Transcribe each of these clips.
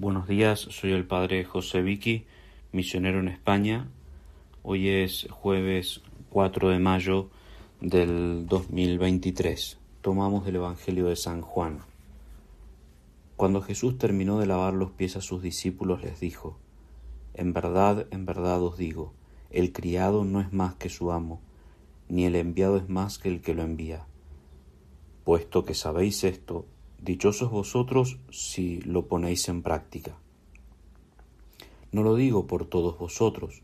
Buenos días, soy el padre José Vicky, misionero en España. Hoy es jueves 4 de mayo del 2023. Tomamos el Evangelio de San Juan. Cuando Jesús terminó de lavar los pies a sus discípulos, les dijo, En verdad, en verdad os digo, el criado no es más que su amo, ni el enviado es más que el que lo envía. Puesto que sabéis esto, Dichosos vosotros si lo ponéis en práctica. No lo digo por todos vosotros,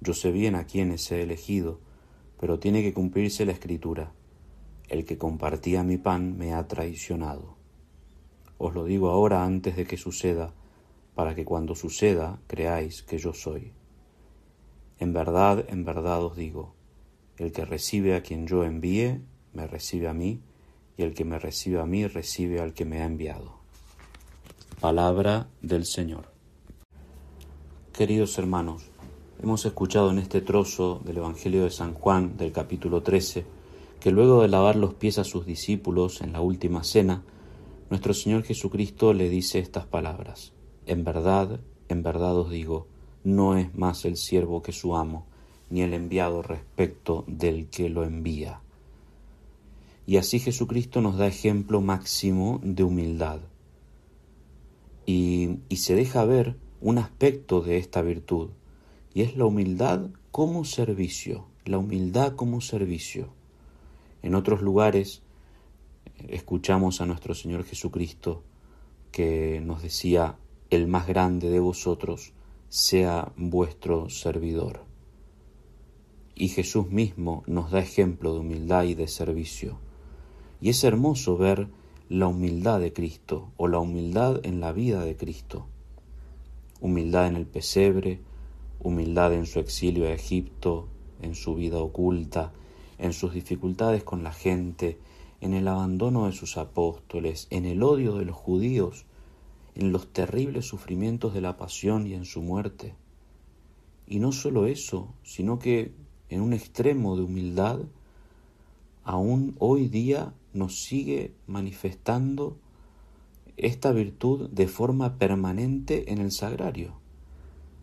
yo sé bien a quienes he elegido, pero tiene que cumplirse la escritura. El que compartía mi pan me ha traicionado. Os lo digo ahora antes de que suceda, para que cuando suceda creáis que yo soy. En verdad, en verdad os digo, el que recibe a quien yo envíe, me recibe a mí, y el que me recibe a mí recibe al que me ha enviado. Palabra del Señor. Queridos hermanos, hemos escuchado en este trozo del Evangelio de San Juan del capítulo 13 que luego de lavar los pies a sus discípulos en la última cena, nuestro Señor Jesucristo le dice estas palabras. En verdad, en verdad os digo, no es más el siervo que su amo, ni el enviado respecto del que lo envía. Y así Jesucristo nos da ejemplo máximo de humildad. Y, se deja ver un aspecto de esta virtud, y es la humildad como servicio, la humildad como servicio. En otros lugares escuchamos a nuestro Señor Jesucristo que nos decía, el más grande de vosotros sea vuestro servidor. Y Jesús mismo nos da ejemplo de humildad y de servicio. Y es hermoso ver la humildad de Cristo o la humildad en la vida de Cristo. Humildad en el pesebre, humildad en su exilio a Egipto, en su vida oculta, en sus dificultades con la gente, en el abandono de sus apóstoles, en el odio de los judíos, en los terribles sufrimientos de la pasión y en su muerte. Y no solo eso, sino que en un extremo de humildad, aún hoy día nos sigue manifestando esta virtud de forma permanente en el sagrario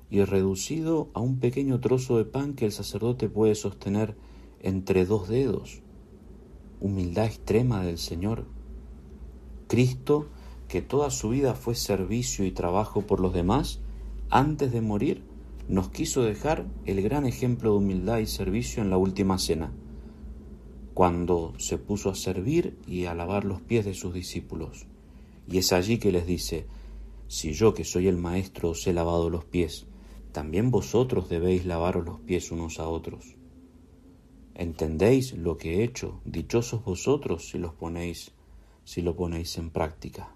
y reducido a un pequeño trozo de pan que el sacerdote puede sostener entre dos dedos. Humildad extrema del Señor. Cristo, que toda su vida fue servicio y trabajo por los demás, antes de morir, nos quiso dejar el gran ejemplo de humildad y servicio en la última cena cuando se puso a servir y a lavar los pies de sus discípulos. Y es allí que les dice, si yo que soy el Maestro os he lavado los pies, también vosotros debéis lavaros los pies unos a otros. ¿Entendéis lo que he hecho? Dichosos vosotros si los ponéis, si lo ponéis en práctica.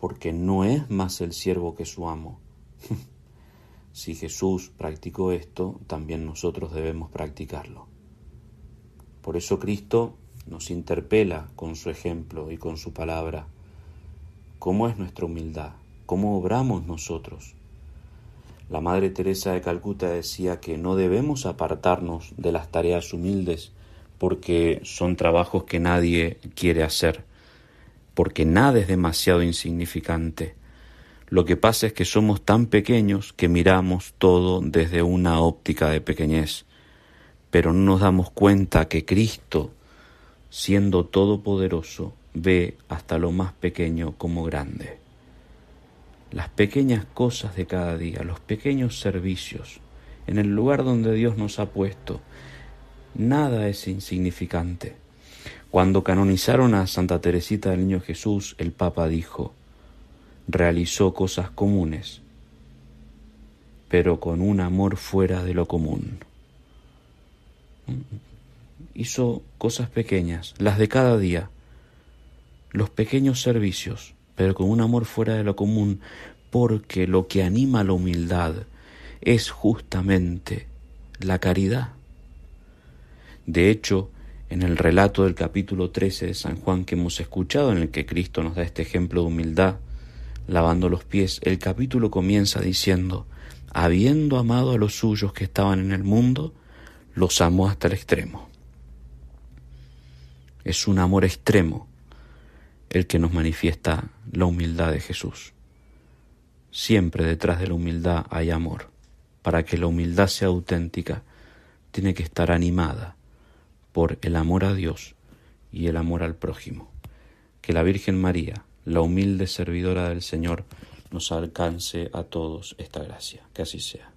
Porque no es más el siervo que su amo. Si Jesús practicó esto, también nosotros debemos practicarlo. Por eso Cristo nos interpela con su ejemplo y con su palabra. ¿Cómo es nuestra humildad? ¿Cómo obramos nosotros? La Madre Teresa de Calcuta decía que no debemos apartarnos de las tareas humildes porque son trabajos que nadie quiere hacer, porque nada es demasiado insignificante lo que pasa es que somos tan pequeños que miramos todo desde una óptica de pequeñez, pero no nos damos cuenta que Cristo, siendo todopoderoso, ve hasta lo más pequeño como grande. Las pequeñas cosas de cada día, los pequeños servicios, en el lugar donde Dios nos ha puesto, nada es insignificante. Cuando canonizaron a Santa Teresita del Niño Jesús, el Papa dijo, realizó cosas comunes, pero con un amor fuera de lo común. Hizo cosas pequeñas, las de cada día, los pequeños servicios, pero con un amor fuera de lo común, porque lo que anima la humildad es justamente la caridad. De hecho, en el relato del capítulo 13 de San Juan que hemos escuchado, en el que Cristo nos da este ejemplo de humildad, lavando los pies, el capítulo comienza diciendo, habiendo amado a los suyos que estaban en el mundo, los amó hasta el extremo. Es un amor extremo el que nos manifiesta la humildad de Jesús. Siempre detrás de la humildad hay amor. Para que la humildad sea auténtica, tiene que estar animada por el amor a Dios y el amor al prójimo. Que la Virgen María, la humilde servidora del Señor, nos alcance a todos esta gracia. Que así sea.